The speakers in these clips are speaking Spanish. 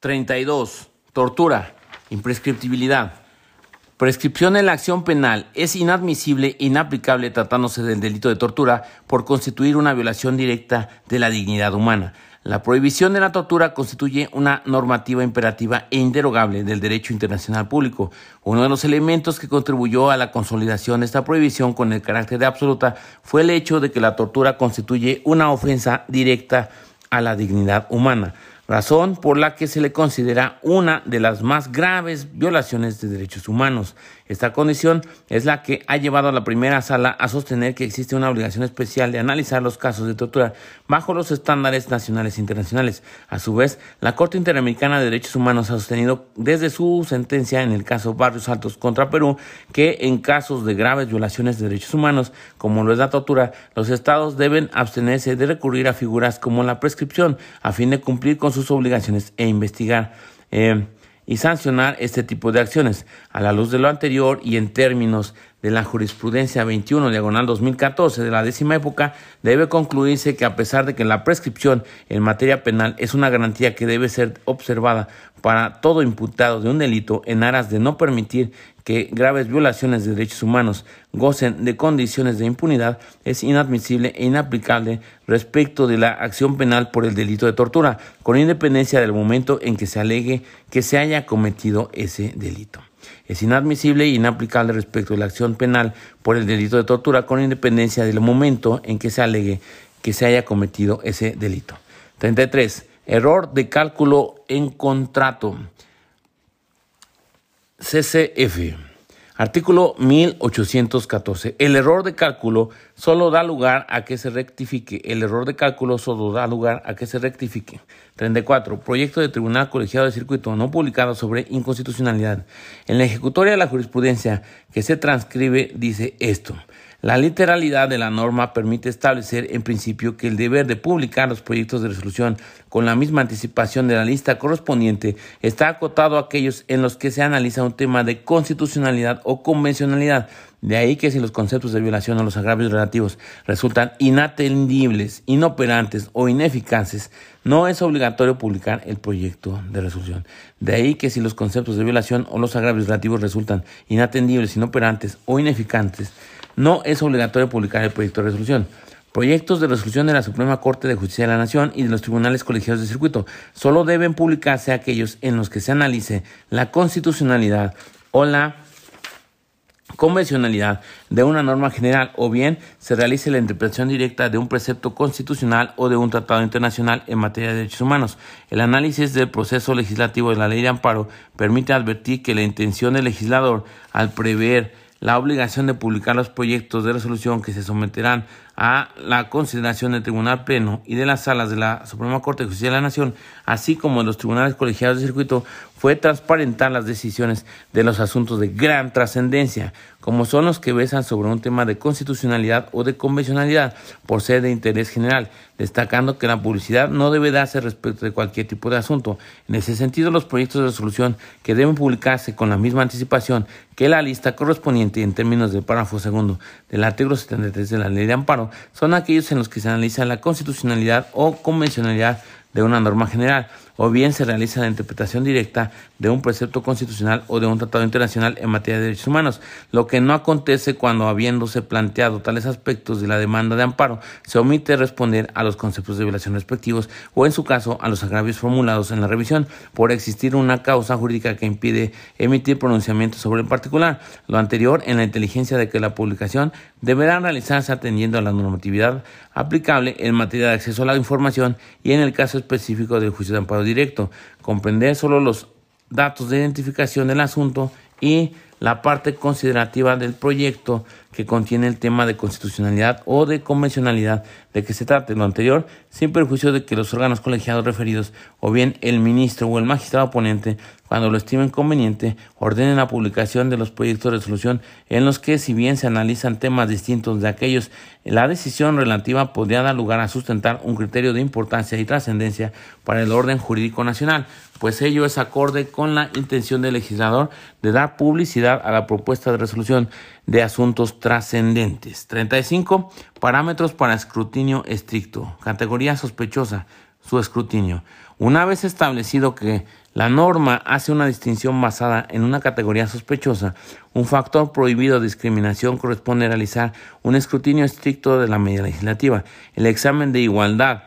32. Tortura. Imprescriptibilidad. Prescripción en la acción penal es inadmisible e inaplicable tratándose del delito de tortura por constituir una violación directa de la dignidad humana. La prohibición de la tortura constituye una normativa imperativa e inderogable del derecho internacional público. Uno de los elementos que contribuyó a la consolidación de esta prohibición con el carácter de absoluta fue el hecho de que la tortura constituye una ofensa directa a la dignidad humana razón por la que se le considera una de las más graves violaciones de derechos humanos. Esta condición es la que ha llevado a la primera sala a sostener que existe una obligación especial de analizar los casos de tortura bajo los estándares nacionales e internacionales. A su vez, la Corte Interamericana de Derechos Humanos ha sostenido desde su sentencia en el caso Barrios Altos contra Perú que en casos de graves violaciones de derechos humanos, como lo es la tortura, los estados deben abstenerse de recurrir a figuras como la prescripción a fin de cumplir con sus obligaciones e investigar. Eh, y sancionar este tipo de acciones. A la luz de lo anterior y en términos de la jurisprudencia 21 diagonal 2014 de la décima época, debe concluirse que a pesar de que la prescripción en materia penal es una garantía que debe ser observada para todo imputado de un delito en aras de no permitir que graves violaciones de derechos humanos gocen de condiciones de impunidad es inadmisible e inaplicable respecto de la acción penal por el delito de tortura, con independencia del momento en que se alegue que se haya cometido ese delito. Es inadmisible e inaplicable respecto de la acción penal por el delito de tortura, con independencia del momento en que se alegue que se haya cometido ese delito. 33. Error de cálculo en contrato. CCF. Artículo 1814. El error de cálculo solo da lugar a que se rectifique. El error de cálculo solo da lugar a que se rectifique. 34. Proyecto de Tribunal Colegiado de Circuito no publicado sobre inconstitucionalidad. En la ejecutoria de la jurisprudencia que se transcribe dice esto. La literalidad de la norma permite establecer en principio que el deber de publicar los proyectos de resolución con la misma anticipación de la lista correspondiente está acotado a aquellos en los que se analiza un tema de constitucionalidad o convencionalidad. De ahí que si los conceptos de violación o los agravios relativos resultan inatendibles, inoperantes o ineficaces, no es obligatorio publicar el proyecto de resolución. De ahí que si los conceptos de violación o los agravios relativos resultan inatendibles, inoperantes o ineficaces, no es obligatorio publicar el proyecto de resolución. Proyectos de resolución de la Suprema Corte de Justicia de la Nación y de los tribunales colegiados de circuito solo deben publicarse aquellos en los que se analice la constitucionalidad o la convencionalidad de una norma general o bien se realice la interpretación directa de un precepto constitucional o de un tratado internacional en materia de derechos humanos. El análisis del proceso legislativo de la ley de amparo permite advertir que la intención del legislador al prever la obligación de publicar los proyectos de resolución que se someterán a la consideración del Tribunal Pleno y de las salas de la Suprema Corte de Justicia de la Nación, así como de los tribunales colegiados de circuito, fue transparentar las decisiones de los asuntos de gran trascendencia, como son los que besan sobre un tema de constitucionalidad o de convencionalidad, por ser de interés general, destacando que la publicidad no debe darse respecto de cualquier tipo de asunto. En ese sentido, los proyectos de resolución que deben publicarse con la misma anticipación que la lista correspondiente en términos del párrafo segundo del artículo 73 de la Ley de Amparo son aquellos en los que se analiza la constitucionalidad o convencionalidad de una norma general, o bien se realiza la interpretación directa de un precepto constitucional o de un tratado internacional en materia de derechos humanos, lo que no acontece cuando, habiéndose planteado tales aspectos de la demanda de amparo, se omite responder a los conceptos de violación respectivos o, en su caso, a los agravios formulados en la revisión, por existir una causa jurídica que impide emitir pronunciamientos sobre el particular. Lo anterior en la inteligencia de que la publicación deberá realizarse atendiendo a la normatividad aplicable en materia de acceso a la información y en el caso específico del juicio de amparo directo, comprender solo los datos de identificación del asunto y la parte considerativa del proyecto que contiene el tema de constitucionalidad o de convencionalidad. De que se trate lo anterior, sin perjuicio de que los órganos colegiados referidos o bien el ministro o el magistrado ponente, cuando lo estimen conveniente, ordenen la publicación de los proyectos de resolución en los que, si bien se analizan temas distintos de aquellos, la decisión relativa podría dar lugar a sustentar un criterio de importancia y trascendencia para el orden jurídico nacional, pues ello es acorde con la intención del legislador de dar publicidad a la propuesta de resolución de asuntos trascendentes. 35. Parámetros para escrutinio estricto. Categoría sospechosa. su escrutinio. Una vez establecido que la norma hace una distinción basada en una categoría sospechosa, un factor prohibido de discriminación corresponde realizar un escrutinio estricto de la medida legislativa. El examen de igualdad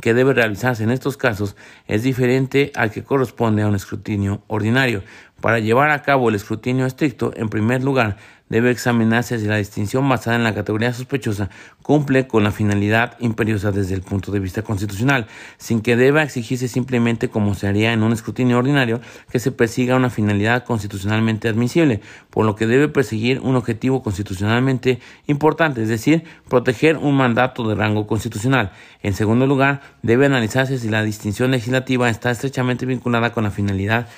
que debe realizarse en estos casos es diferente al que corresponde a un escrutinio ordinario. Para llevar a cabo el escrutinio estricto, en primer lugar, debe examinarse si la distinción basada en la categoría sospechosa cumple con la finalidad imperiosa desde el punto de vista constitucional, sin que deba exigirse simplemente como se haría en un escrutinio ordinario que se persiga una finalidad constitucionalmente admisible, por lo que debe perseguir un objetivo constitucionalmente importante, es decir, proteger un mandato de rango constitucional. En segundo lugar, debe analizarse si la distinción legislativa está estrechamente vinculada con la finalidad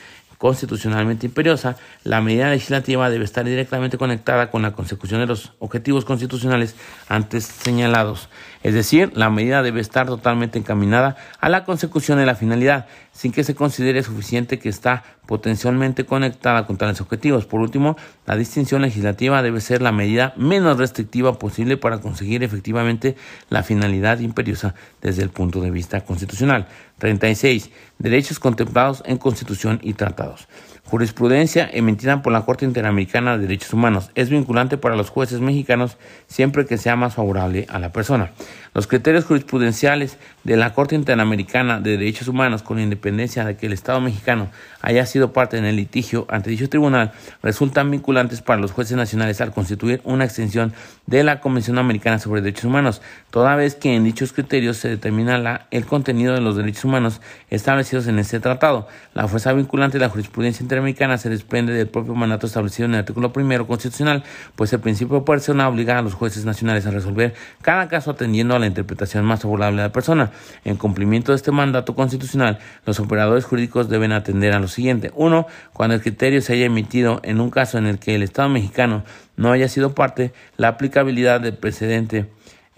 constitucionalmente imperiosa, la medida legislativa debe estar directamente conectada con la consecución de los objetivos constitucionales antes señalados. Es decir, la medida debe estar totalmente encaminada a la consecución de la finalidad, sin que se considere suficiente que está potencialmente conectada con tales objetivos. Por último, la distinción legislativa debe ser la medida menos restrictiva posible para conseguir efectivamente la finalidad imperiosa desde el punto de vista constitucional. 36. Derechos contemplados en Constitución y tratados. Jurisprudencia emitida por la Corte Interamericana de Derechos Humanos es vinculante para los jueces mexicanos siempre que sea más favorable a la persona. Los criterios jurisprudenciales de la Corte Interamericana de Derechos Humanos, con independencia de que el Estado mexicano haya sido parte en el litigio ante dicho tribunal, resultan vinculantes para los jueces nacionales al constituir una extensión de la Convención Americana sobre Derechos Humanos, toda vez que en dichos criterios se determina el contenido de los derechos humanos establecidos en este tratado. La fuerza vinculante de la jurisprudencia interamericana se desprende del propio mandato establecido en el artículo primero constitucional, pues el principio de persona obliga a los jueces nacionales a resolver cada caso atendiendo a la interpretación más favorable a la persona. En cumplimiento de este mandato constitucional, los operadores jurídicos deben atender a lo siguiente. Uno, cuando el criterio se haya emitido en un caso en el que el Estado mexicano no haya sido parte, la aplicabilidad del precedente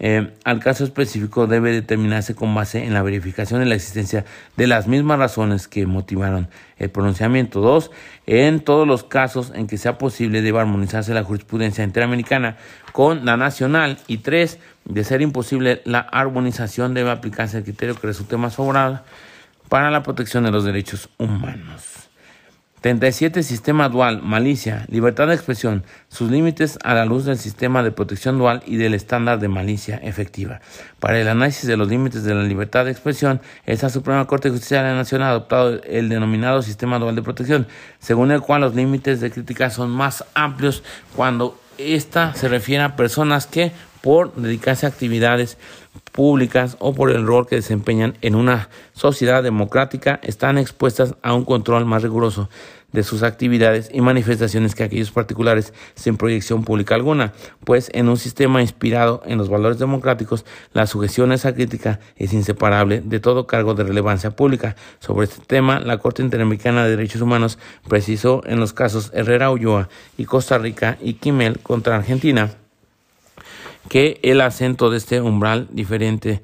eh, al caso específico debe determinarse con base en la verificación de la existencia de las mismas razones que motivaron el pronunciamiento. Dos, en todos los casos en que sea posible debe armonizarse la jurisprudencia interamericana con la nacional. Y tres, de ser imposible la armonización debe aplicarse el criterio que resulte más favorable para la protección de los derechos humanos. 37. Sistema dual, malicia, libertad de expresión, sus límites a la luz del sistema de protección dual y del estándar de malicia efectiva. Para el análisis de los límites de la libertad de expresión, esta Suprema Corte de Justicia de la Nación ha adoptado el denominado sistema dual de protección, según el cual los límites de crítica son más amplios cuando ésta se refiere a personas que, por dedicarse a actividades públicas o por el rol que desempeñan en una sociedad democrática están expuestas a un control más riguroso de sus actividades y manifestaciones que aquellos particulares sin proyección pública alguna, pues en un sistema inspirado en los valores democráticos, la sujeción a esa crítica es inseparable de todo cargo de relevancia pública. Sobre este tema, la Corte Interamericana de Derechos Humanos precisó en los casos Herrera Ulloa y Costa Rica y Quimel contra Argentina que el acento de este umbral diferente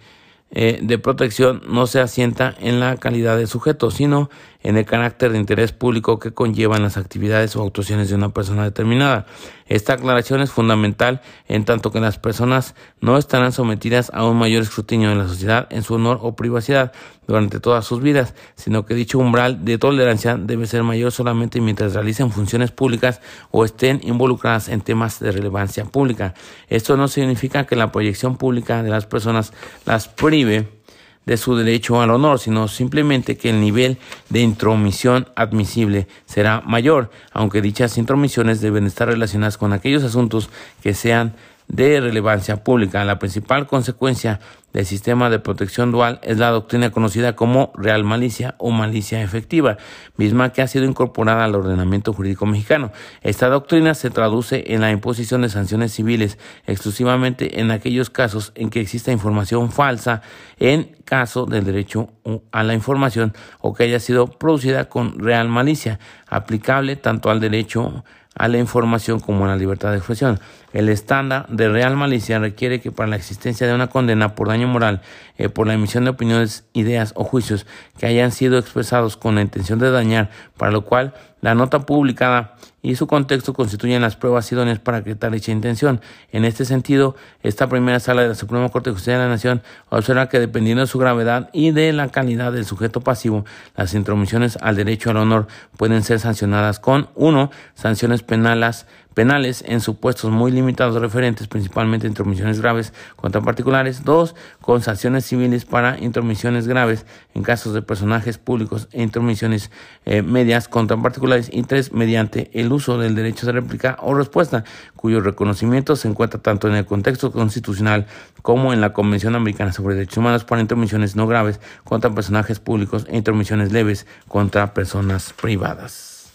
eh, de protección no se asienta en la calidad de sujeto, sino en el carácter de interés público que conllevan las actividades o actuaciones de una persona determinada. Esta aclaración es fundamental en tanto que las personas no estarán sometidas a un mayor escrutinio en la sociedad en su honor o privacidad durante todas sus vidas, sino que dicho umbral de tolerancia debe ser mayor solamente mientras realicen funciones públicas o estén involucradas en temas de relevancia pública. Esto no significa que la proyección pública de las personas las prive de su derecho al honor, sino simplemente que el nivel de intromisión admisible será mayor, aunque dichas intromisiones deben estar relacionadas con aquellos asuntos que sean de relevancia pública. La principal consecuencia del sistema de protección dual es la doctrina conocida como real malicia o malicia efectiva, misma que ha sido incorporada al ordenamiento jurídico mexicano. Esta doctrina se traduce en la imposición de sanciones civiles exclusivamente en aquellos casos en que exista información falsa en caso del derecho a la información o que haya sido producida con real malicia, aplicable tanto al derecho a la información como a la libertad de expresión. El estándar de real malicia requiere que para la existencia de una condena por daño moral, eh, por la emisión de opiniones, ideas o juicios que hayan sido expresados con la intención de dañar, para lo cual La nota publicada y su contexto constituyen las pruebas idóneas para acreditar dicha intención. En este sentido, esta primera sala de la Suprema Corte de Justicia de la Nación observa que dependiendo de su gravedad y de la calidad del sujeto pasivo, las intromisiones al derecho al honor pueden ser sancionadas con 1. sanciones penales penales en supuestos muy limitados referentes principalmente a intromisiones graves contra particulares, dos, con sanciones civiles para intromisiones graves en casos de personajes públicos e intromisiones eh, medias contra particulares y tres, mediante el uso del derecho de réplica o respuesta, cuyo reconocimiento se encuentra tanto en el contexto constitucional como en la Convención Americana sobre Derechos Humanos para intromisiones no graves contra personajes públicos e intromisiones leves contra personas privadas.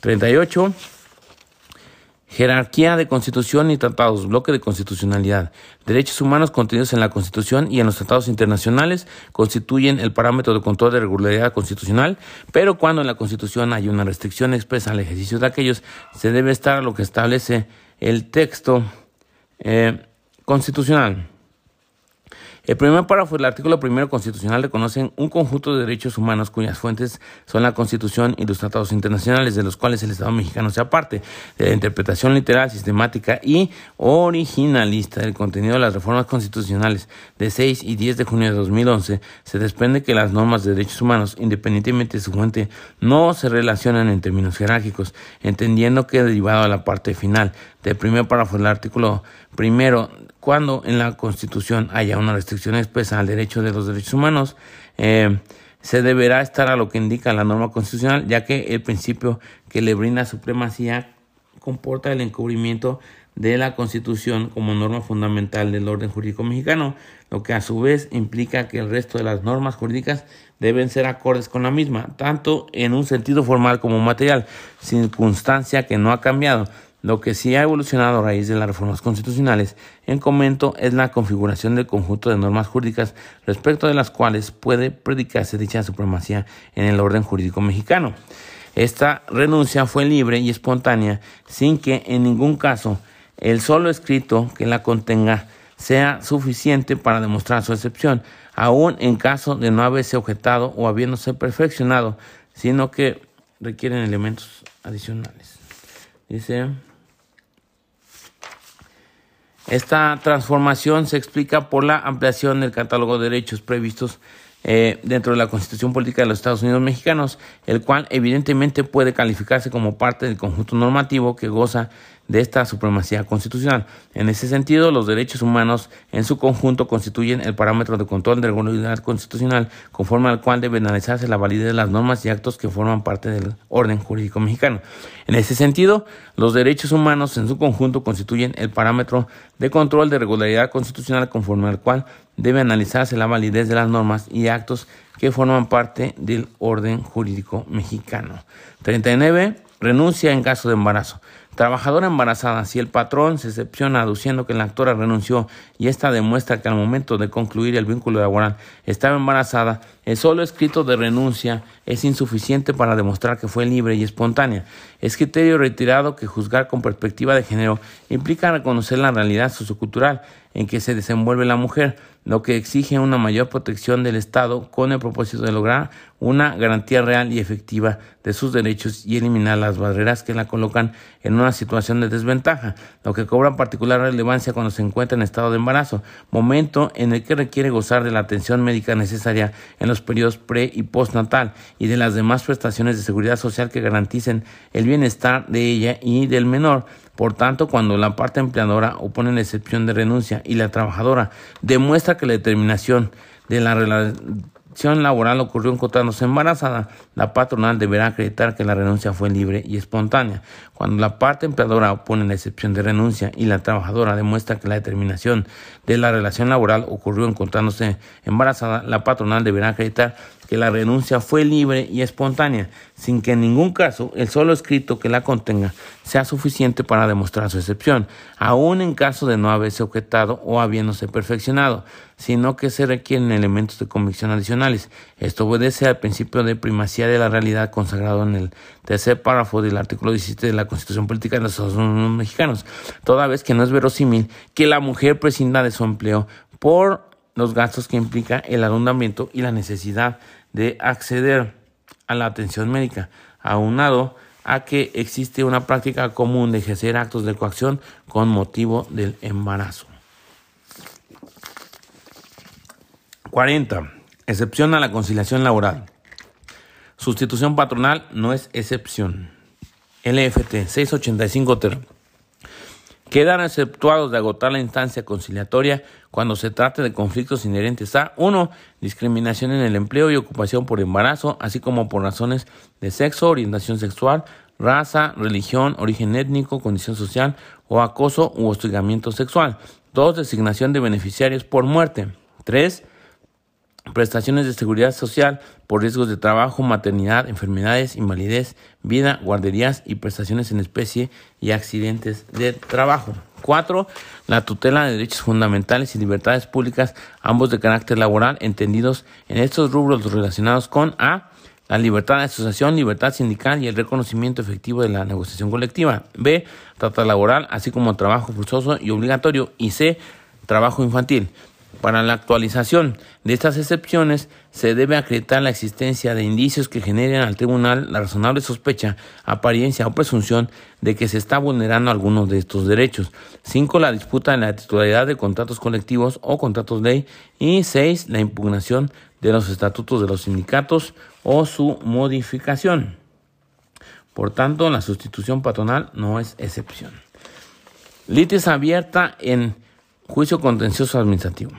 38. Jerarquía de Constitución y Tratados, bloque de constitucionalidad. Derechos humanos contenidos en la Constitución y en los tratados internacionales constituyen el parámetro de control de regularidad constitucional, pero cuando en la Constitución hay una restricción expresa al ejercicio de aquellos, se debe estar a lo que establece el texto eh, constitucional. El primer párrafo del artículo primero constitucional reconoce un conjunto de derechos humanos cuyas fuentes son la Constitución y los tratados internacionales, de los cuales el Estado mexicano sea parte. De la interpretación literal, sistemática y originalista del contenido de las reformas constitucionales de 6 y 10 de junio de 2011, se desprende que las normas de derechos humanos, independientemente de su fuente, no se relacionan en términos jerárquicos, entendiendo que derivado a la parte final del primer párrafo del artículo primero cuando en la Constitución haya una restricción expresa al derecho de los derechos humanos, eh, se deberá estar a lo que indica la norma constitucional, ya que el principio que le brinda supremacía comporta el encubrimiento de la Constitución como norma fundamental del orden jurídico mexicano, lo que a su vez implica que el resto de las normas jurídicas deben ser acordes con la misma, tanto en un sentido formal como material, circunstancia que no ha cambiado. Lo que sí ha evolucionado a raíz de las reformas constitucionales en comento es la configuración del conjunto de normas jurídicas respecto de las cuales puede predicarse dicha supremacía en el orden jurídico mexicano. Esta renuncia fue libre y espontánea sin que en ningún caso el solo escrito que la contenga sea suficiente para demostrar su excepción, aun en caso de no haberse objetado o habiéndose perfeccionado, sino que requieren elementos adicionales. Dice esta transformación se explica por la ampliación del catálogo de derechos previstos eh, dentro de la Constitución Política de los Estados Unidos Mexicanos, el cual evidentemente puede calificarse como parte del conjunto normativo que goza de esta supremacía constitucional. En ese sentido, los derechos humanos en su conjunto constituyen el parámetro de control de regularidad constitucional conforme al cual debe analizarse la validez de las normas y actos que forman parte del orden jurídico mexicano. En ese sentido, los derechos humanos en su conjunto constituyen el parámetro de control de regularidad constitucional conforme al cual debe analizarse la validez de las normas y actos que forman parte del orden jurídico mexicano. 39. Renuncia en caso de embarazo. Trabajadora embarazada, si el patrón se excepciona aduciendo que la actora renunció y esta demuestra que al momento de concluir el vínculo laboral estaba embarazada, el solo escrito de renuncia es insuficiente para demostrar que fue libre y espontánea. Es criterio retirado que juzgar con perspectiva de género implica reconocer la realidad sociocultural en que se desenvuelve la mujer, lo que exige una mayor protección del Estado con el propósito de lograr una garantía real y efectiva de sus derechos y eliminar las barreras que la colocan en una situación de desventaja, lo que cobra particular relevancia cuando se encuentra en estado de embarazo, momento en el que requiere gozar de la atención médica necesaria en los periodos pre y postnatal y de las demás prestaciones de seguridad social que garanticen el bienestar de ella y del menor. Por tanto, cuando la parte empleadora opone la excepción de renuncia y la trabajadora demuestra que la determinación de la relación laboral ocurrió encontrándose embarazada, la patronal deberá acreditar que la renuncia fue libre y espontánea. Cuando la parte empleadora opone la excepción de renuncia y la trabajadora demuestra que la determinación de la relación laboral ocurrió encontrándose embarazada, la patronal deberá acreditar que la renuncia fue libre y espontánea, sin que en ningún caso el solo escrito que la contenga sea suficiente para demostrar su excepción, aun en caso de no haberse objetado o habiéndose perfeccionado, sino que se requieren elementos de convicción adicionales. Esto obedece al principio de primacía de la realidad consagrado en el tercer párrafo del artículo 17 de la Constitución Política de los Estados Unidos Mexicanos, toda vez que no es verosímil que la mujer prescinda de su empleo por los gastos que implica el arrendamiento y la necesidad de acceder a la atención médica. aunado a que existe una práctica común de ejercer actos de coacción con motivo del embarazo. 40. Excepción a la conciliación laboral. Sustitución patronal no es excepción. LFT 685 ter. Quedan exceptuados de agotar la instancia conciliatoria cuando se trate de conflictos inherentes a 1. Discriminación en el empleo y ocupación por embarazo, así como por razones de sexo, orientación sexual, raza, religión, origen étnico, condición social o acoso u hostigamiento sexual. 2. Designación de beneficiarios por muerte. 3 prestaciones de seguridad social por riesgos de trabajo, maternidad, enfermedades, invalidez, vida, guarderías y prestaciones en especie y accidentes de trabajo. 4. La tutela de derechos fundamentales y libertades públicas, ambos de carácter laboral, entendidos en estos rubros relacionados con A. La libertad de asociación, libertad sindical y el reconocimiento efectivo de la negociación colectiva. B. Trata laboral, así como trabajo forzoso y obligatorio. Y C. Trabajo infantil. Para la actualización de estas excepciones se debe acreditar la existencia de indicios que generen al tribunal la razonable sospecha, apariencia o presunción de que se está vulnerando algunos de estos derechos. 5. La disputa de la titularidad de contratos colectivos o contratos ley. Y 6. La impugnación de los estatutos de los sindicatos o su modificación. Por tanto, la sustitución patronal no es excepción. Litis abierta en juicio contencioso administrativo.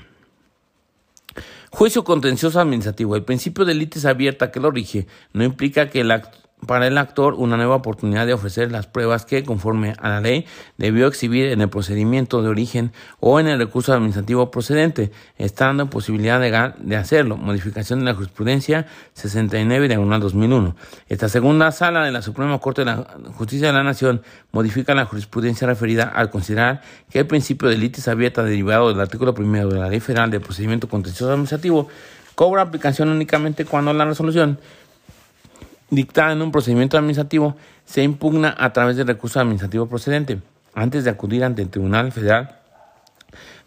Juicio contencioso administrativo. El principio de litis abierta que lo rige no implica que el acto para el actor una nueva oportunidad de ofrecer las pruebas que, conforme a la ley, debió exhibir en el procedimiento de origen o en el recurso administrativo procedente, estando en posibilidad legal de hacerlo. Modificación de la jurisprudencia 69 de 1 2001. Esta segunda sala de la Suprema Corte de la Justicia de la Nación modifica la jurisprudencia referida al considerar que el principio de litis abierta derivado del artículo primero de la Ley Federal de Procedimiento Contencioso Administrativo cobra aplicación únicamente cuando la resolución dictada en un procedimiento administrativo se impugna a través del recurso administrativo procedente, antes de acudir ante el Tribunal Federal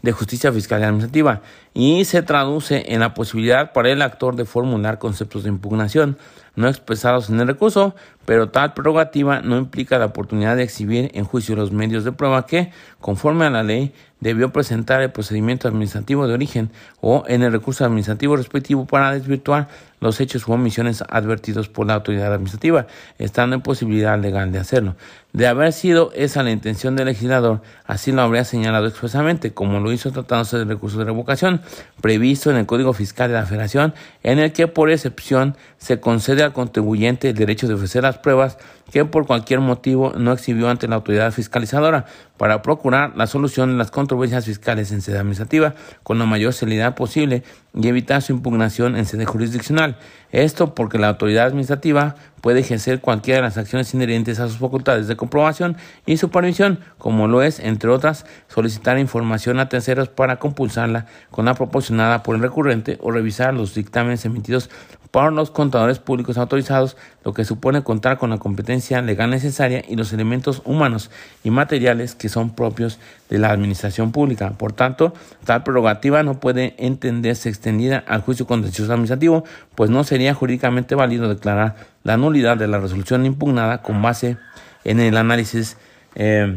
de Justicia Fiscal y Administrativa, y se traduce en la posibilidad para el actor de formular conceptos de impugnación no expresados en el recurso, pero tal prerrogativa no implica la oportunidad de exhibir en juicio los medios de prueba que, conforme a la ley, debió presentar el procedimiento administrativo de origen o en el recurso administrativo respectivo para desvirtuar los hechos u omisiones advertidos por la autoridad administrativa, estando en posibilidad legal de hacerlo. De haber sido esa la intención del legislador, así lo habría señalado expresamente, como lo hizo tratándose del recurso de revocación, previsto en el Código Fiscal de la Federación, en el que por excepción se concede al contribuyente el derecho de ofrecer las pruebas que por cualquier motivo no exhibió ante la autoridad fiscalizadora para procurar la solución de las controversias fiscales en sede administrativa con la mayor celeridad posible y evitar su impugnación en sede jurisdiccional. Esto porque la autoridad administrativa puede ejercer cualquiera de las acciones inherentes a sus facultades de comprobación y supervisión, como lo es, entre otras, solicitar información a terceros para compulsarla con la proporcionada por el recurrente o revisar los dictámenes emitidos por los contadores públicos autorizados, lo que supone contar con la competencia legal necesaria y los elementos humanos y materiales que son propios de la administración pública. Por tanto, tal prerrogativa no puede entenderse extendida al juicio contencioso administrativo, pues no sería jurídicamente válido declarar la nulidad de la resolución impugnada con base en el análisis eh,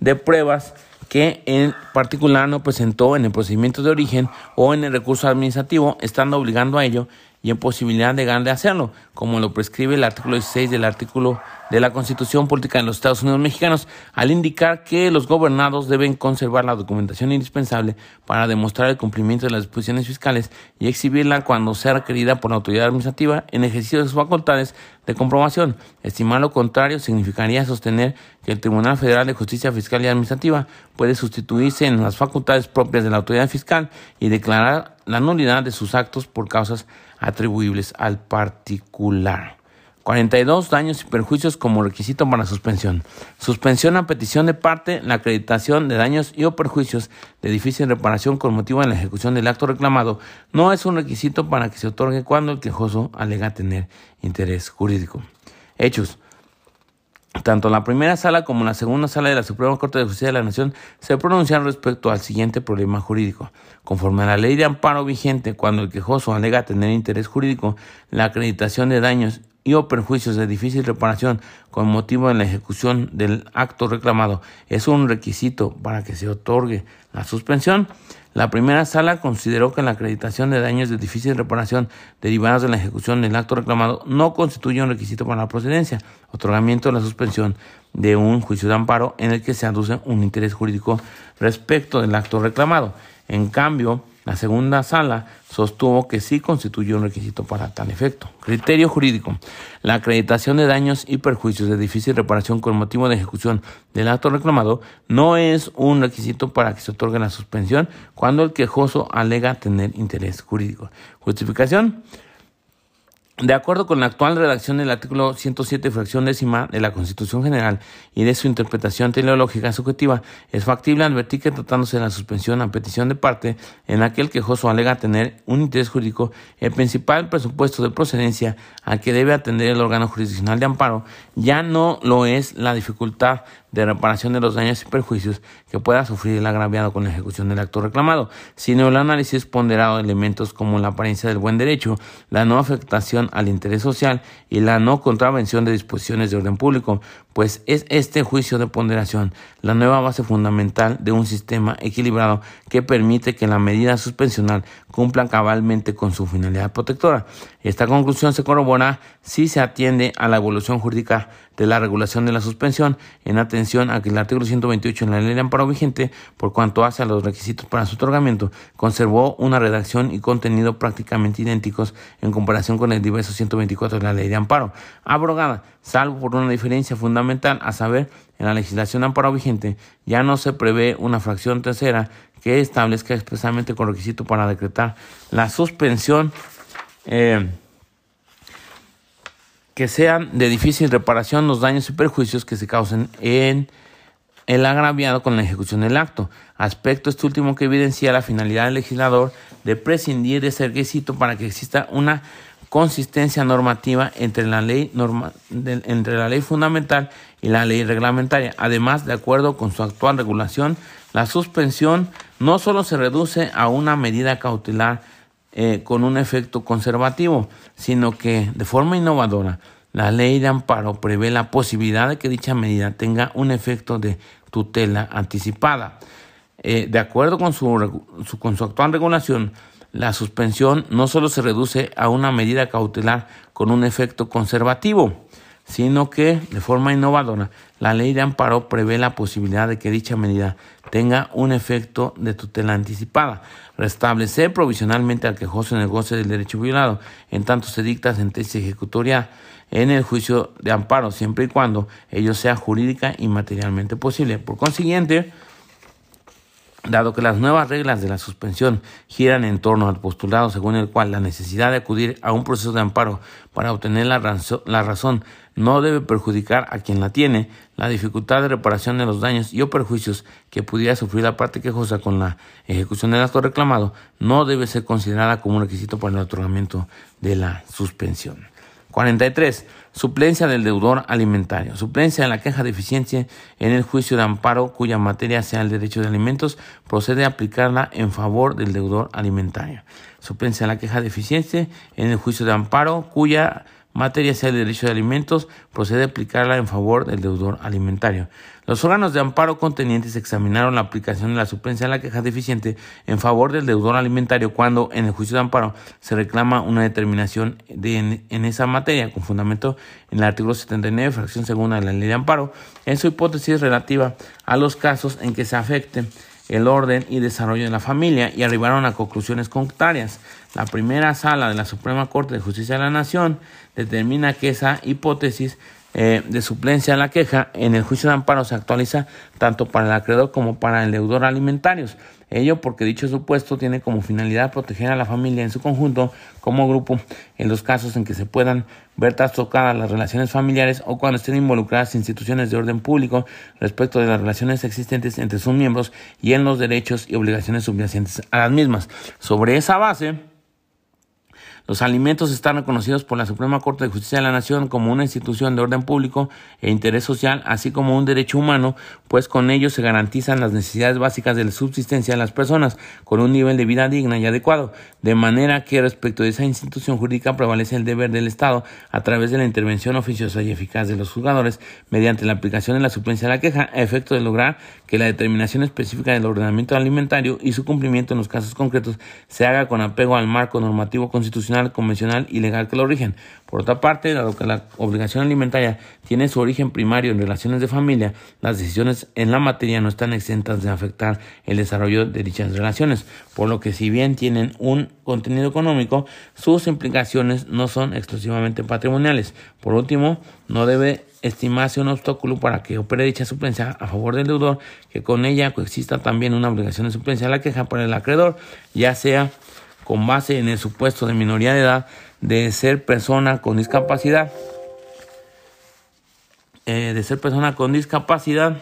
de pruebas que en particular no presentó en el procedimiento de origen o en el recurso administrativo, estando obligando a ello y en posibilidad legal de hacerlo, como lo prescribe el artículo 16 del artículo de la Constitución Política de los Estados Unidos Mexicanos, al indicar que los gobernados deben conservar la documentación indispensable para demostrar el cumplimiento de las disposiciones fiscales y exhibirla cuando sea requerida por la autoridad administrativa en ejercicio de sus facultades de comprobación. Estimar lo contrario significaría sostener que el Tribunal Federal de Justicia Fiscal y Administrativa puede sustituirse en las facultades propias de la autoridad fiscal y declarar la nulidad de sus actos por causas atribuibles al particular. 42 daños y perjuicios como requisito para suspensión. Suspensión a petición de parte, la acreditación de daños y o perjuicios de difícil reparación con motivo de la ejecución del acto reclamado no es un requisito para que se otorgue cuando el quejoso alega tener interés jurídico. Hechos. Tanto la primera sala como la segunda sala de la Suprema Corte de Justicia de la Nación se pronuncian respecto al siguiente problema jurídico. Conforme a la ley de amparo vigente, cuando el quejoso alega tener interés jurídico, la acreditación de daños y o perjuicios de difícil reparación con motivo de la ejecución del acto reclamado es un requisito para que se otorgue la suspensión, la primera sala consideró que la acreditación de daños de difícil reparación derivados de la ejecución del acto reclamado no constituye un requisito para la procedencia, otorgamiento de la suspensión de un juicio de amparo en el que se aduce un interés jurídico respecto del acto reclamado. En cambio, la segunda sala sostuvo que sí constituye un requisito para tal efecto. Criterio jurídico. La acreditación de daños y perjuicios de difícil reparación con motivo de ejecución del acto reclamado no es un requisito para que se otorgue la suspensión cuando el quejoso alega tener interés jurídico. Justificación. De acuerdo con la actual redacción del artículo 107, fracción décima de la Constitución General y de su interpretación teleológica subjetiva, es factible advertir que tratándose de la suspensión a petición de parte en aquel quejoso alega tener un interés jurídico, el principal presupuesto de procedencia al que debe atender el órgano jurisdiccional de amparo ya no lo es la dificultad de reparación de los daños y perjuicios que pueda sufrir el agraviado con la ejecución del acto reclamado, sino el análisis ponderado de elementos como la apariencia del buen derecho, la no afectación al interés social y la no contravención de disposiciones de orden público, pues es este juicio de ponderación la nueva base fundamental de un sistema equilibrado que permite que la medida suspensional cumpla cabalmente con su finalidad protectora. Esta conclusión se corrobora si se atiende a la evolución jurídica de la regulación de la suspensión en atención a que el artículo 128 en la ley de amparo vigente, por cuanto hace a los requisitos para su otorgamiento, conservó una redacción y contenido prácticamente idénticos en comparación con el diverso 124 de la ley de amparo, abrogada, salvo por una diferencia fundamental, a saber, en la legislación amparo vigente ya no se prevé una fracción tercera que establezca expresamente con requisito para decretar la suspensión eh, que sean de difícil reparación los daños y perjuicios que se causen en el agraviado con la ejecución del acto. Aspecto este último que evidencia la finalidad del legislador de prescindir de ese requisito para que exista una consistencia normativa entre la ley entre la ley fundamental y la ley reglamentaria. Además, de acuerdo con su actual regulación, la suspensión no solo se reduce a una medida cautelar eh, con un efecto conservativo, sino que de forma innovadora la ley de amparo prevé la posibilidad de que dicha medida tenga un efecto de tutela anticipada. Eh, de acuerdo con su, con su actual regulación, la suspensión no solo se reduce a una medida cautelar con un efecto conservativo, sino que, de forma innovadora, la ley de amparo prevé la posibilidad de que dicha medida tenga un efecto de tutela anticipada, restablecer provisionalmente al quejoso en el goce del derecho violado, en tanto se dicta sentencia ejecutoria en el juicio de amparo, siempre y cuando ello sea jurídica y materialmente posible. Por consiguiente, Dado que las nuevas reglas de la suspensión giran en torno al postulado según el cual la necesidad de acudir a un proceso de amparo para obtener la, razón no debe perjudicar a quien la tiene, la dificultad de reparación de los daños y o perjuicios que pudiera sufrir la parte quejosa con la ejecución del acto reclamado no debe ser considerada como un requisito para el otorgamiento de la suspensión. 43. Suplencia del deudor alimentario. Suplencia de la queja de eficiencia en el juicio de amparo cuya materia sea el derecho de alimentos, procede a aplicarla en favor del deudor alimentario. Suplencia de la queja de eficiencia en el juicio de amparo cuya materia sea el derecho de alimentos, procede a aplicarla en favor del deudor alimentario. Los órganos de amparo contenientes examinaron la aplicación de la suplencia de la queja deficiente en favor del deudor alimentario cuando en el juicio de amparo se reclama una determinación de, en, esa materia con fundamento en el artículo 79, fracción segunda de la ley de amparo, en su hipótesis relativa a los casos en que se afecte el orden y desarrollo de la familia y arribaron a conclusiones contrarias. La primera sala de la Suprema Corte de Justicia de la Nación determina que esa hipótesis eh, de suplencia a la queja en el juicio de amparo se actualiza tanto para el acreedor como para el deudor alimentarios. Ello porque dicho supuesto tiene como finalidad proteger a la familia en su conjunto como grupo en los casos en que se puedan ver trastocadas las relaciones familiares o cuando estén involucradas instituciones de orden público respecto de las relaciones existentes entre sus miembros y en los derechos y obligaciones subyacentes a las mismas. Sobre esa base, Los alimentos están reconocidos por la Suprema Corte de Justicia de la Nación como una institución de orden público e interés social, así como un derecho humano, pues con ellos se garantizan las necesidades básicas de la subsistencia de las personas con un nivel de vida digna y adecuado, de manera que respecto de esa institución jurídica prevalece el deber del Estado a través de la intervención oficiosa y eficaz de los juzgadores mediante la aplicación de la suplencia de la queja a efecto de lograr que la determinación específica del ordenamiento alimentario y su cumplimiento en los casos concretos se haga con apego al marco normativo constitucional, convencional y legal que lo rigen. Por otra parte, dado que la obligación alimentaria tiene su origen primario en relaciones de familia, las decisiones en la materia no están exentas de afectar el desarrollo de dichas relaciones, por lo que si bien tienen un contenido económico, sus implicaciones no son exclusivamente patrimoniales. Por último, no debe estimarse un obstáculo para que opere dicha suplencia a favor del deudor, que con ella coexista también una obligación de suplencia a la queja para el acreedor, ya sea con base en el supuesto de minoría de edad de ser persona con discapacidad, eh, de ser persona con discapacidad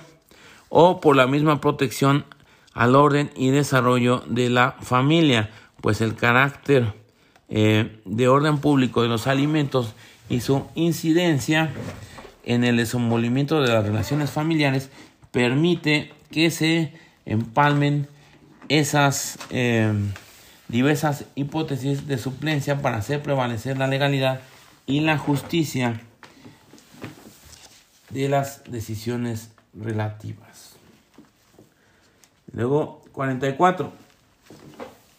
o por la misma protección al orden y desarrollo de la familia, pues el carácter eh, de orden público de los alimentos y su incidencia en el desenvolvimiento de las relaciones familiares permite que se empalmen esas eh, diversas hipótesis de suplencia para hacer prevalecer la legalidad y la justicia de las decisiones relativas. Luego, 44.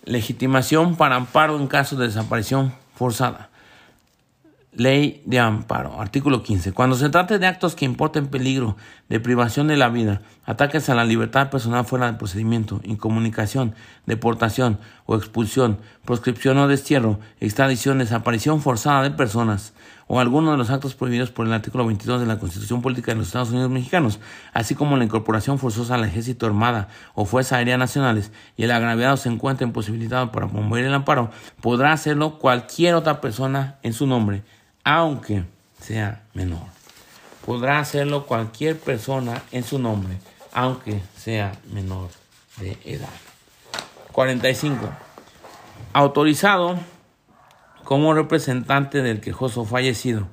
Legitimación para amparo en caso de desaparición forzada. Ley de amparo. Artículo 15. Cuando se trate de actos que importen peligro de privación de la vida, ataques a la libertad personal fuera del procedimiento, incomunicación, deportación o expulsión, proscripción o destierro, extradición, desaparición forzada de personas o alguno de los actos prohibidos por el artículo 22 de la Constitución Política de los Estados Unidos Mexicanos, así como la incorporación forzosa al Ejército Armada o Fuerza Aérea Nacionales y el agraviado se encuentra imposibilitado para promover el amparo, podrá hacerlo cualquier otra persona en su nombre aunque sea menor. Podrá hacerlo cualquier persona en su nombre, aunque sea menor de edad. 45. Autorizado como representante del quejoso fallecido.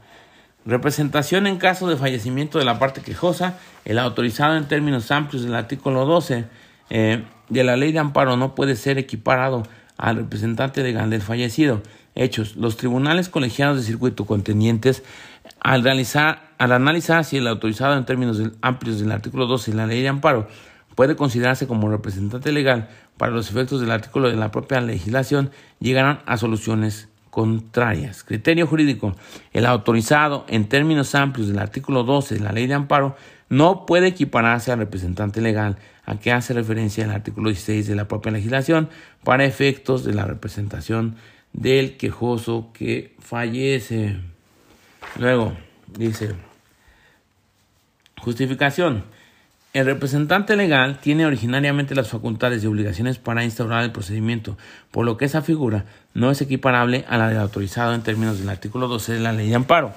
Representación en caso de fallecimiento de la parte quejosa. El autorizado en términos amplios del artículo 12 eh, de la ley de amparo no puede ser equiparado al representante legal del fallecido. Hechos. Los tribunales colegiados de circuito contendientes, al, realizar, al analizar si el autorizado en términos amplios del artículo 12 de la ley de amparo puede considerarse como representante legal para los efectos del artículo de la propia legislación, llegarán a soluciones contrarias. Criterio jurídico. El autorizado en términos amplios del artículo 12 de la ley de amparo no puede equipararse al representante legal a que hace referencia el artículo 16 de la propia legislación para efectos de la representación del quejoso que fallece. Luego dice, justificación. El representante legal tiene originariamente las facultades y obligaciones para instaurar el procedimiento, por lo que esa figura no es equiparable a la del autorizado en términos del artículo 12 de la ley de amparo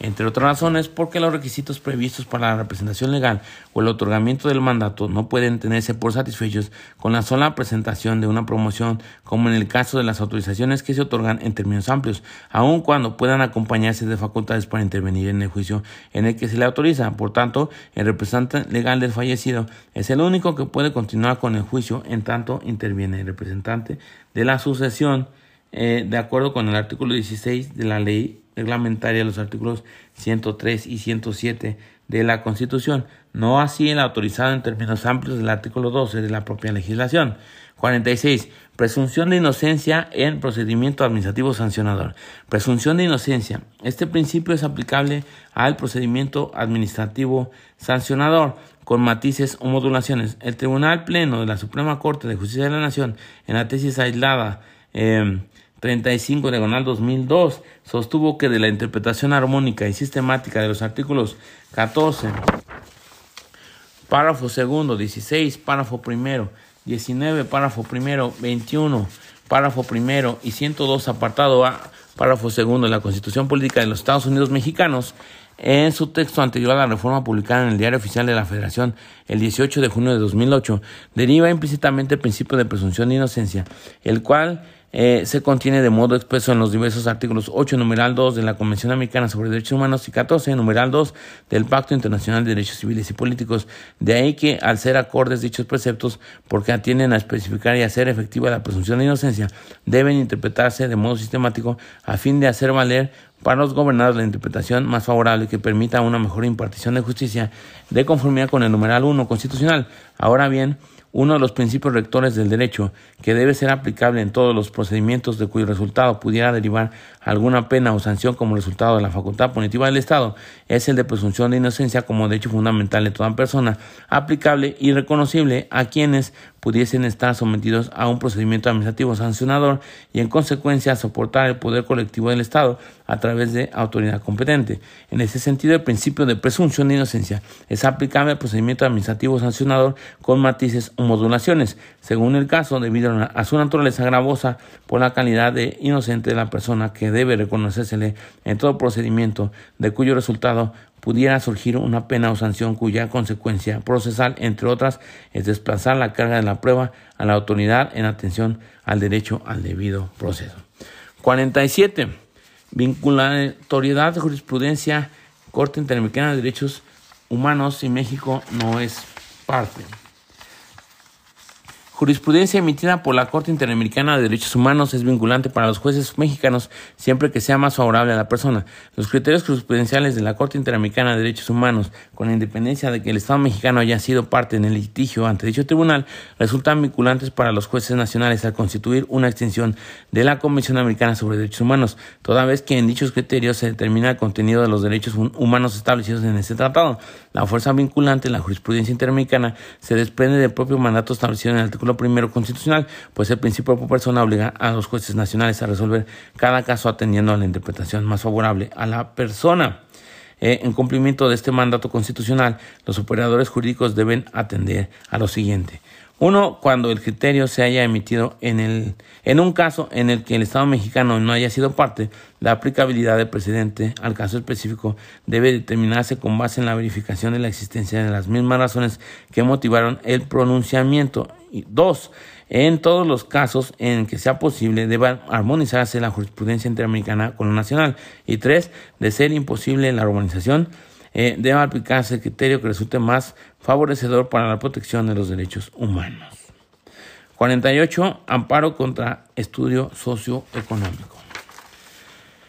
entre otras razones porque los requisitos previstos para la representación legal o el otorgamiento del mandato no pueden tenerse por satisfechos con la sola presentación de una promoción, como en el caso de las autorizaciones que se otorgan en términos amplios, aun cuando puedan acompañarse de facultades para intervenir en el juicio en el que se le autoriza. Por tanto, el representante legal del fallecido es el único que puede continuar con el juicio en tanto interviene el representante de la sucesión eh, de acuerdo con el artículo 16 de la ley reglamentaria, los artículos 103 y 107 de la Constitución, no así el autorizado en términos amplios del artículo 12 de la propia legislación. 46. Presunción de inocencia en procedimiento administrativo sancionador. Presunción de inocencia. Este principio es aplicable al procedimiento administrativo sancionador con matices o modulaciones. El Tribunal Pleno de la Suprema Corte de Justicia de la Nación, en la tesis aislada eh, 35 diagonal 2002 sostuvo que de la interpretación armónica y sistemática de los artículos 14, párrafo segundo, 16, párrafo primero, 19, párrafo primero, 21, párrafo primero y 102, apartado A, párrafo segundo de la Constitución Política de los Estados Unidos Mexicanos, en su texto anterior a la reforma publicada en el Diario Oficial de la Federación el 18 de junio de 2008, deriva implícitamente el principio de presunción de inocencia, el cual eh, se contiene de modo expreso en los diversos artículos 8, numeral 2 de la Convención Americana sobre Derechos Humanos y 14, numeral 2 del Pacto Internacional de Derechos Civiles y Políticos. De ahí que, al ser acordes dichos preceptos, porque atienden a especificar y hacer efectiva la presunción de inocencia, deben interpretarse de modo sistemático a fin de hacer valer para los gobernados la interpretación más favorable que permita una mejor impartición de justicia de conformidad con el numeral 1 constitucional. Ahora bien, uno de los principios rectores del derecho, que debe ser aplicable en todos los procedimientos de cuyo resultado pudiera derivar alguna pena o sanción como resultado de la facultad punitiva del Estado, es el de presunción de inocencia como derecho fundamental de toda persona, aplicable y reconocible a quienes pudiesen estar sometidos a un procedimiento administrativo sancionador y en consecuencia soportar el poder colectivo del Estado a través de autoridad competente. En ese sentido, el principio de presunción de inocencia es aplicable al procedimiento administrativo sancionador con matices o modulaciones, según el caso, debido a su naturaleza gravosa por la calidad de inocente de la persona que debe reconocérsele en todo procedimiento de cuyo resultado pudiera surgir una pena o sanción cuya consecuencia procesal, entre otras, es desplazar la carga de la prueba a la autoridad en atención al derecho al debido proceso. 47. Vinculatoriedad de jurisprudencia Corte Interamericana de Derechos Humanos y México no es parte. Jurisprudencia emitida por la Corte Interamericana de Derechos Humanos es vinculante para los jueces mexicanos siempre que sea más favorable a la persona. Los criterios jurisprudenciales de la Corte Interamericana de Derechos Humanos, con independencia de que el Estado mexicano haya sido parte en el litigio ante dicho tribunal, resultan vinculantes para los jueces nacionales al constituir una extensión de la Convención Americana sobre Derechos Humanos, toda vez que en dichos criterios se determina el contenido de los derechos humanos establecidos en este tratado. La fuerza vinculante en la jurisprudencia interamericana se desprende del propio mandato establecido en el artículo primero constitucional, pues el principio de persona obliga a los jueces nacionales a resolver cada caso atendiendo a la interpretación más favorable a la persona. Eh, en cumplimiento de este mandato constitucional, los operadores jurídicos deben atender a lo siguiente. Uno, cuando el criterio se haya emitido en, el, en un caso en el que el Estado mexicano no haya sido parte, la aplicabilidad del precedente al caso específico debe determinarse con base en la verificación de la existencia de las mismas razones que motivaron el pronunciamiento. Y dos, en todos los casos en que sea posible, debe armonizarse la jurisprudencia interamericana con la nacional. Y tres, de ser imposible la armonización, eh, debe aplicarse el criterio que resulte más favorecedor para la protección de los derechos humanos. 48. Amparo contra estudio socioeconómico.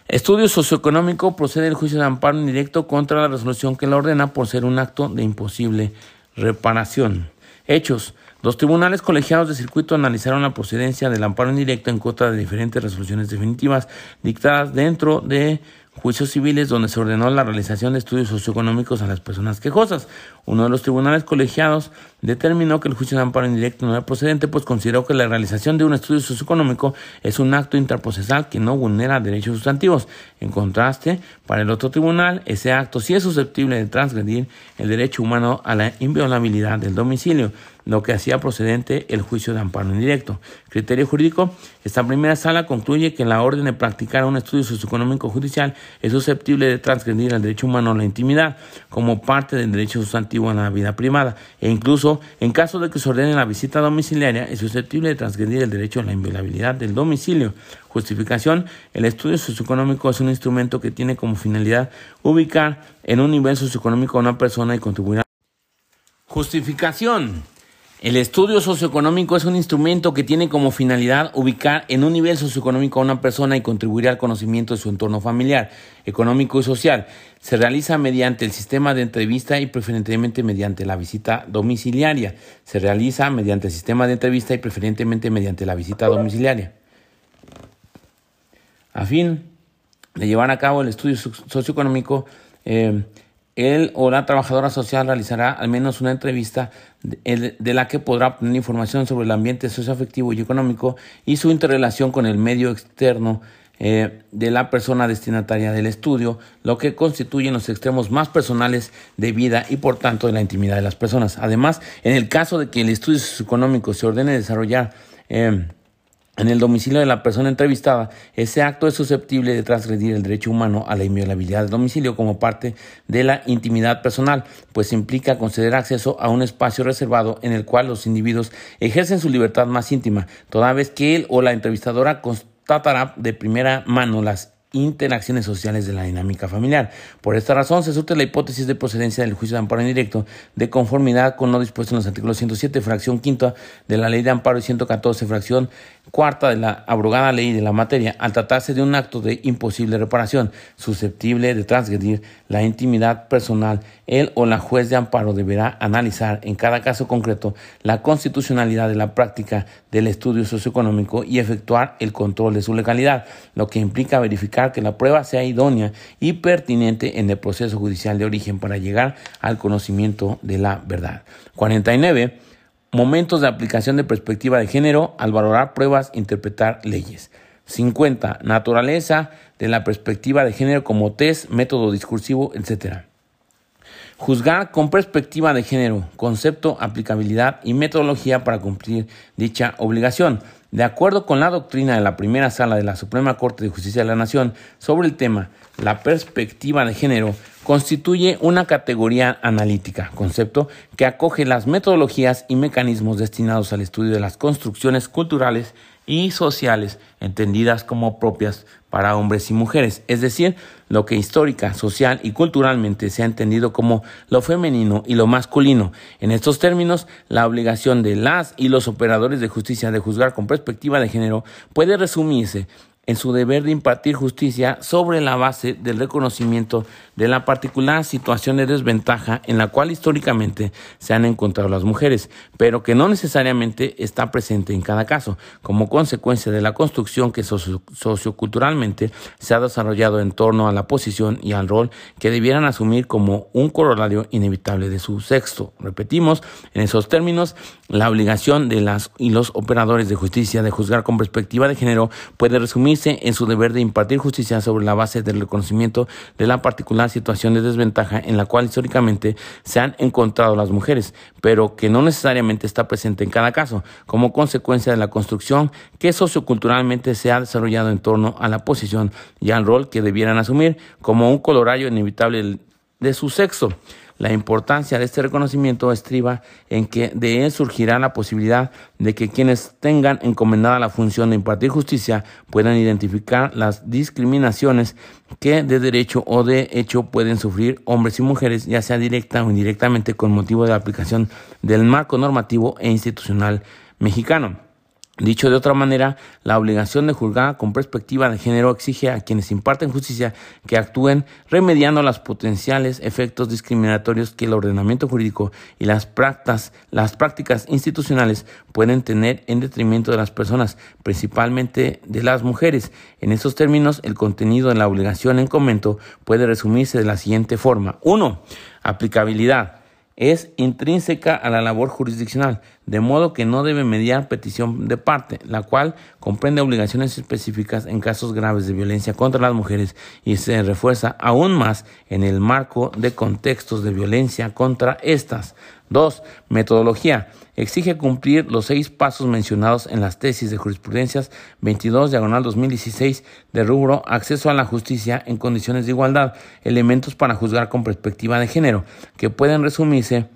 Estudio socioeconómico procede el juicio de amparo indirecto contra la resolución que la ordena por ser un acto de imposible reparación. Hechos. Los tribunales colegiados de circuito analizaron la procedencia del amparo indirecto en contra de diferentes resoluciones definitivas dictadas dentro de juicios civiles donde se ordenó la realización de estudios socioeconómicos a las personas quejosas. Uno de los tribunales colegiados determinó que el juicio de amparo indirecto no era procedente, pues consideró que la realización de un estudio socioeconómico es un acto interprocesal que no vulnera derechos sustantivos. En contraste, para el otro tribunal, ese acto sí es susceptible de transgredir el derecho humano a la inviolabilidad del domicilio lo que hacía procedente el juicio de amparo indirecto. Criterio jurídico. Esta primera sala concluye que la orden de practicar un estudio socioeconómico judicial es susceptible de transgredir el derecho humano a la intimidad como parte del derecho sustantivo a la vida privada e incluso en caso de que se ordene la visita domiciliaria es susceptible de transgredir el derecho a la inviolabilidad del domicilio. Justificación. El estudio socioeconómico es un instrumento que tiene como finalidad ubicar en un nivel socioeconómico a una persona y contribuir a Justificación. El estudio socioeconómico es un instrumento que tiene como finalidad ubicar en un nivel socioeconómico a una persona y contribuir al conocimiento de su entorno familiar, económico y social. Se realiza mediante el sistema de entrevista y preferentemente mediante la visita domiciliaria. Se realiza mediante el sistema de entrevista y preferentemente mediante la visita domiciliaria. A fin de llevar a cabo el estudio socioeconómico, eh, él o la trabajadora social realizará al menos una entrevista de, la que podrá obtener información sobre el ambiente socioafectivo y económico y su interrelación con el medio externo eh, de la persona destinataria del estudio, lo que constituye los extremos más personales de vida y por tanto de la intimidad de las personas. Además, en el caso de que el estudio socioeconómico se ordene desarrollar eh, en el domicilio de la persona entrevistada, ese acto es susceptible de transgredir el derecho humano a la inviolabilidad del domicilio como parte de la intimidad personal, pues implica conceder acceso a un espacio reservado en el cual los individuos ejercen su libertad más íntima, toda vez que él o la entrevistadora constatará de primera mano las interacciones sociales de la dinámica familiar. Por esta razón, se surte la hipótesis de procedencia del juicio de amparo indirecto de conformidad con lo dispuesto en los artículos 107, fracción quinta de la ley de amparo y 114, fracción cuarta de la abrogada ley de la materia, al tratarse de un acto de imposible reparación, susceptible de transgredir la intimidad personal, él o la juez de amparo deberá analizar en cada caso concreto la constitucionalidad de la práctica del estudio socioeconómico y efectuar el control de su legalidad, lo que implica verificar que la prueba sea idónea y pertinente en el proceso judicial de origen para llegar al conocimiento de la verdad. 49 Momentos de aplicación de perspectiva de género al valorar pruebas, interpretar leyes. 50. Naturaleza de la perspectiva de género como test, método discursivo, etc. Juzgar con perspectiva de género, concepto, aplicabilidad y metodología para cumplir dicha obligación. De acuerdo con la doctrina de la primera sala de la Suprema Corte de Justicia de la Nación sobre el tema, la perspectiva de género constituye una categoría analítica, concepto que acoge las metodologías y mecanismos destinados al estudio de las construcciones culturales y sociales entendidas como propias para hombres y mujeres, es decir, lo que histórica, social y culturalmente se ha entendido como lo femenino y lo masculino. En estos términos, la obligación de las y los operadores de justicia de juzgar con perspectiva de género puede resumirse en su deber de impartir justicia sobre la base del reconocimiento de la particular situación de desventaja en la cual históricamente se han encontrado las mujeres, pero que no necesariamente está presente en cada caso, como consecuencia de la construcción que socioculturalmente se ha desarrollado en torno a la posición y al rol que debieran asumir como un corolario inevitable de su sexo. Repetimos, en esos términos, la obligación de las y los operadores de justicia de juzgar con perspectiva de género puede resumirse en su deber de impartir justicia sobre la base del reconocimiento de la particular situación de desventaja en la cual históricamente se han encontrado las mujeres, pero que no necesariamente está presente en cada caso, como consecuencia de la construcción que socioculturalmente se ha desarrollado en torno a la posición y al rol que debieran asumir como un colorario inevitable de su sexo. La importancia de este reconocimiento estriba en que de él surgirá la posibilidad de que quienes tengan encomendada la función de impartir justicia puedan identificar las discriminaciones que de derecho o de hecho pueden sufrir hombres y mujeres, ya sea directa o indirectamente con motivo de la aplicación del marco normativo e institucional mexicano. Dicho de otra manera, la obligación de juzgar con perspectiva de género exige a quienes imparten justicia que actúen remediando los potenciales efectos discriminatorios que el ordenamiento jurídico y las prácticas, prácticas institucionales pueden tener en detrimento de las personas, principalmente de las mujeres. En estos términos, el contenido de la obligación en comento puede resumirse de la siguiente forma. 1. Aplicabilidad es intrínseca a la labor jurisdiccional, de modo que no debe mediar petición de parte, la cual comprende obligaciones específicas en casos graves de violencia contra las mujeres y se refuerza aún más en el marco de contextos de violencia contra estas. 2. Metodología. Exige cumplir los seis pasos mencionados en las tesis de jurisprudencias 22 diagonal 2016 de rubro acceso a la justicia en condiciones de igualdad, elementos para juzgar con perspectiva de género, que pueden resumirse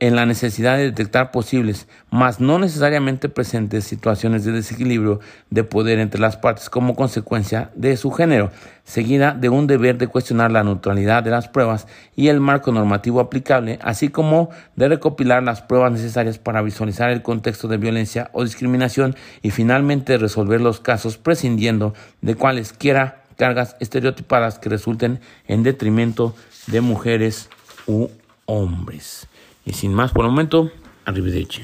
en la necesidad de detectar posibles, mas no necesariamente presentes situaciones de desequilibrio de poder entre las partes como consecuencia de su género, seguida de un deber de cuestionar la neutralidad de las pruebas y el marco normativo aplicable, así como de recopilar las pruebas necesarias para visualizar el contexto de violencia o discriminación y finalmente resolver los casos prescindiendo de cualesquiera cargas estereotipadas que resulten en detrimento de mujeres u hombres. Y sin más por el momento, arrivederci.